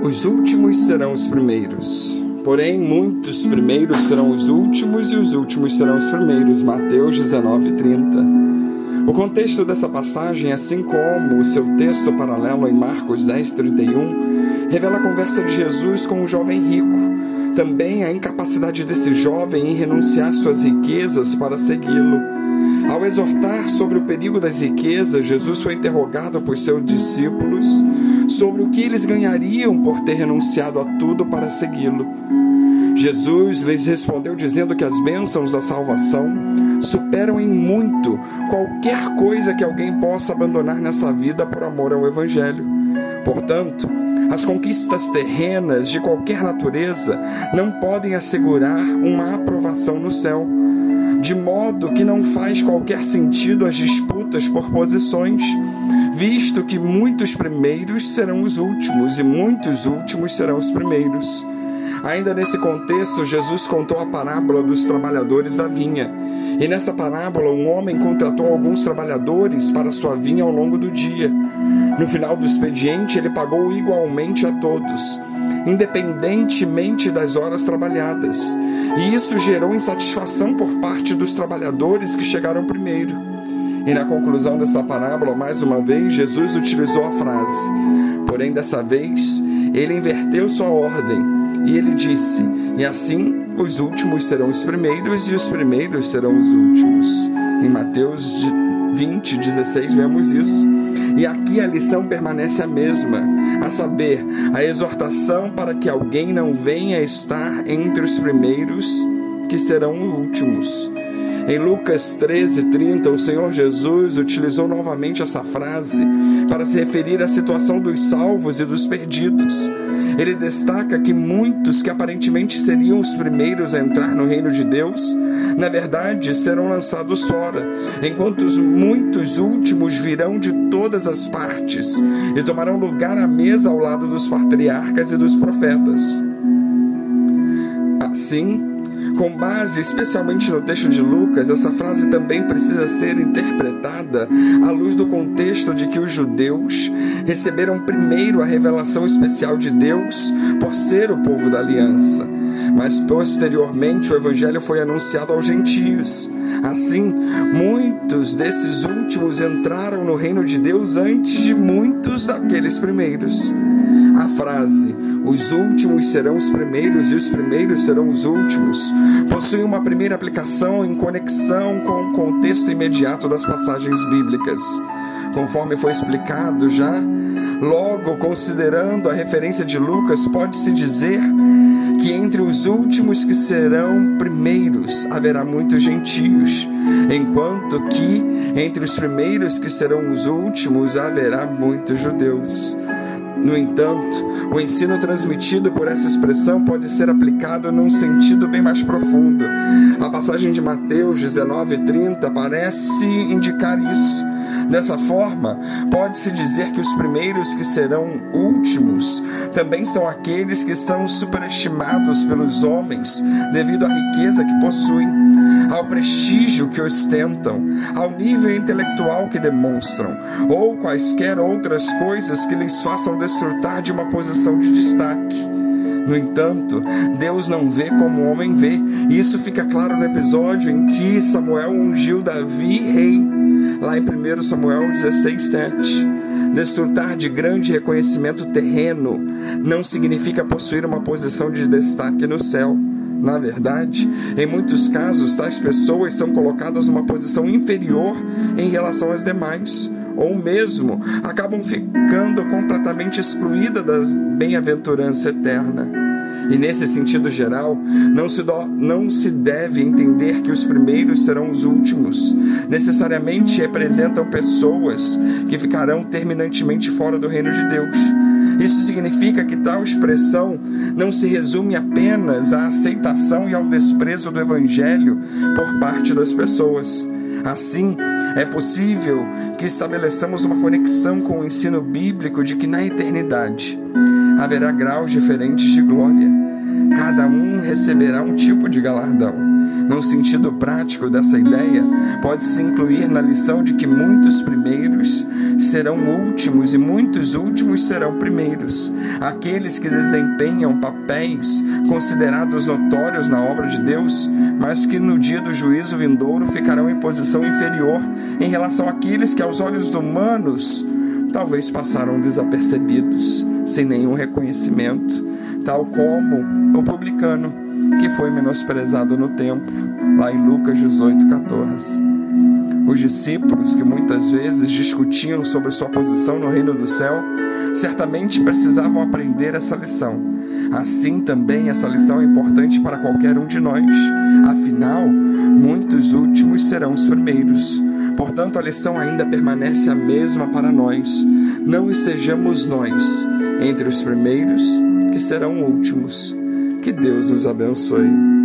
Os últimos serão os primeiros. Porém, muitos primeiros serão os últimos e os últimos serão os primeiros. Mateus 19, 30. O contexto dessa passagem, assim como o seu texto paralelo em Marcos 10, 31, revela a conversa de Jesus com um jovem rico. Também a incapacidade desse jovem em renunciar suas riquezas para segui-lo. Ao exortar sobre o perigo das riquezas, Jesus foi interrogado por seus discípulos sobre o que eles ganhariam por ter renunciado a tudo para segui-lo. Jesus lhes respondeu dizendo que as bênçãos da salvação superam em muito qualquer coisa que alguém possa abandonar nessa vida por amor ao Evangelho. Portanto, as conquistas terrenas de qualquer natureza não podem assegurar uma aprovação no céu, de modo que não faz qualquer sentido as disputas por posições, visto que muitos primeiros serão os últimos e muitos últimos serão os primeiros. Ainda nesse contexto, Jesus contou a parábola dos trabalhadores da vinha. E nessa parábola, um homem contratou alguns trabalhadores para sua vinha ao longo do dia. No final do expediente, ele pagou igualmente a todos, independentemente das horas trabalhadas. E isso gerou insatisfação por parte dos trabalhadores que chegaram primeiro. E na conclusão dessa parábola, mais uma vez, Jesus utilizou a frase: Porém, dessa vez, ele inverteu sua ordem e ele disse: E assim os últimos serão os primeiros, e os primeiros serão os últimos. Em Mateus 20, 16, vemos isso. E aqui a lição permanece a mesma, a saber, a exortação para que alguém não venha estar entre os primeiros, que serão os últimos. Em Lucas 13, 30, o Senhor Jesus utilizou novamente essa frase para se referir à situação dos salvos e dos perdidos. Ele destaca que muitos que aparentemente seriam os primeiros a entrar no reino de Deus, na verdade serão lançados fora, enquanto os muitos últimos virão de todas as partes e tomarão lugar à mesa ao lado dos patriarcas e dos profetas. Assim, com base especialmente no texto de Lucas, essa frase também precisa ser interpretada à luz do contexto de que os judeus receberam primeiro a revelação especial de Deus por ser o povo da aliança. Mas posteriormente o evangelho foi anunciado aos gentios. Assim, muitos desses últimos entraram no reino de Deus antes de muitos daqueles primeiros. A frase os últimos serão os primeiros e os primeiros serão os últimos, possui uma primeira aplicação em conexão com o contexto imediato das passagens bíblicas. Conforme foi explicado já, logo considerando a referência de Lucas, pode-se dizer que entre os últimos que serão primeiros haverá muitos gentios, enquanto que entre os primeiros que serão os últimos haverá muitos judeus. No entanto, o ensino transmitido por essa expressão pode ser aplicado num sentido bem mais profundo. A passagem de Mateus 19:30 parece indicar isso. Dessa forma, pode-se dizer que os primeiros que serão últimos também são aqueles que são superestimados pelos homens devido à riqueza que possuem, ao prestígio que ostentam, ao nível intelectual que demonstram, ou quaisquer outras coisas que lhes façam desfrutar de uma posição de destaque. No entanto, Deus não vê como o homem vê. Isso fica claro no episódio em que Samuel ungiu Davi rei lá em 1 Samuel 16, 7. Desfrutar de grande reconhecimento terreno não significa possuir uma posição de destaque no céu. Na verdade, em muitos casos, tais pessoas são colocadas numa posição inferior em relação às demais, ou mesmo acabam ficando completamente excluídas da bem-aventurança eterna. E nesse sentido geral, não se, do, não se deve entender que os primeiros serão os últimos. Necessariamente representam pessoas que ficarão terminantemente fora do reino de Deus. Isso significa que tal expressão não se resume apenas à aceitação e ao desprezo do Evangelho por parte das pessoas. Assim, é possível que estabeleçamos uma conexão com o ensino bíblico de que na eternidade haverá graus diferentes de glória. Cada um receberá um tipo de galardão. No sentido prático dessa ideia, pode-se incluir na lição de que muitos primeiros serão últimos e muitos últimos serão primeiros. Aqueles que desempenham papéis considerados notórios na obra de Deus, mas que no dia do juízo vindouro ficarão em posição inferior em relação àqueles que, aos olhos humanos, talvez passaram desapercebidos, sem nenhum reconhecimento, tal como o publicano que foi menosprezado no templo, lá em Lucas 18, 14. Os discípulos, que muitas vezes discutiam sobre sua posição no reino do céu, certamente precisavam aprender essa lição. Assim também essa lição é importante para qualquer um de nós. Afinal, muitos últimos serão os primeiros. Portanto, a lição ainda permanece a mesma para nós. Não estejamos nós entre os primeiros que serão últimos. Que Deus nos abençoe.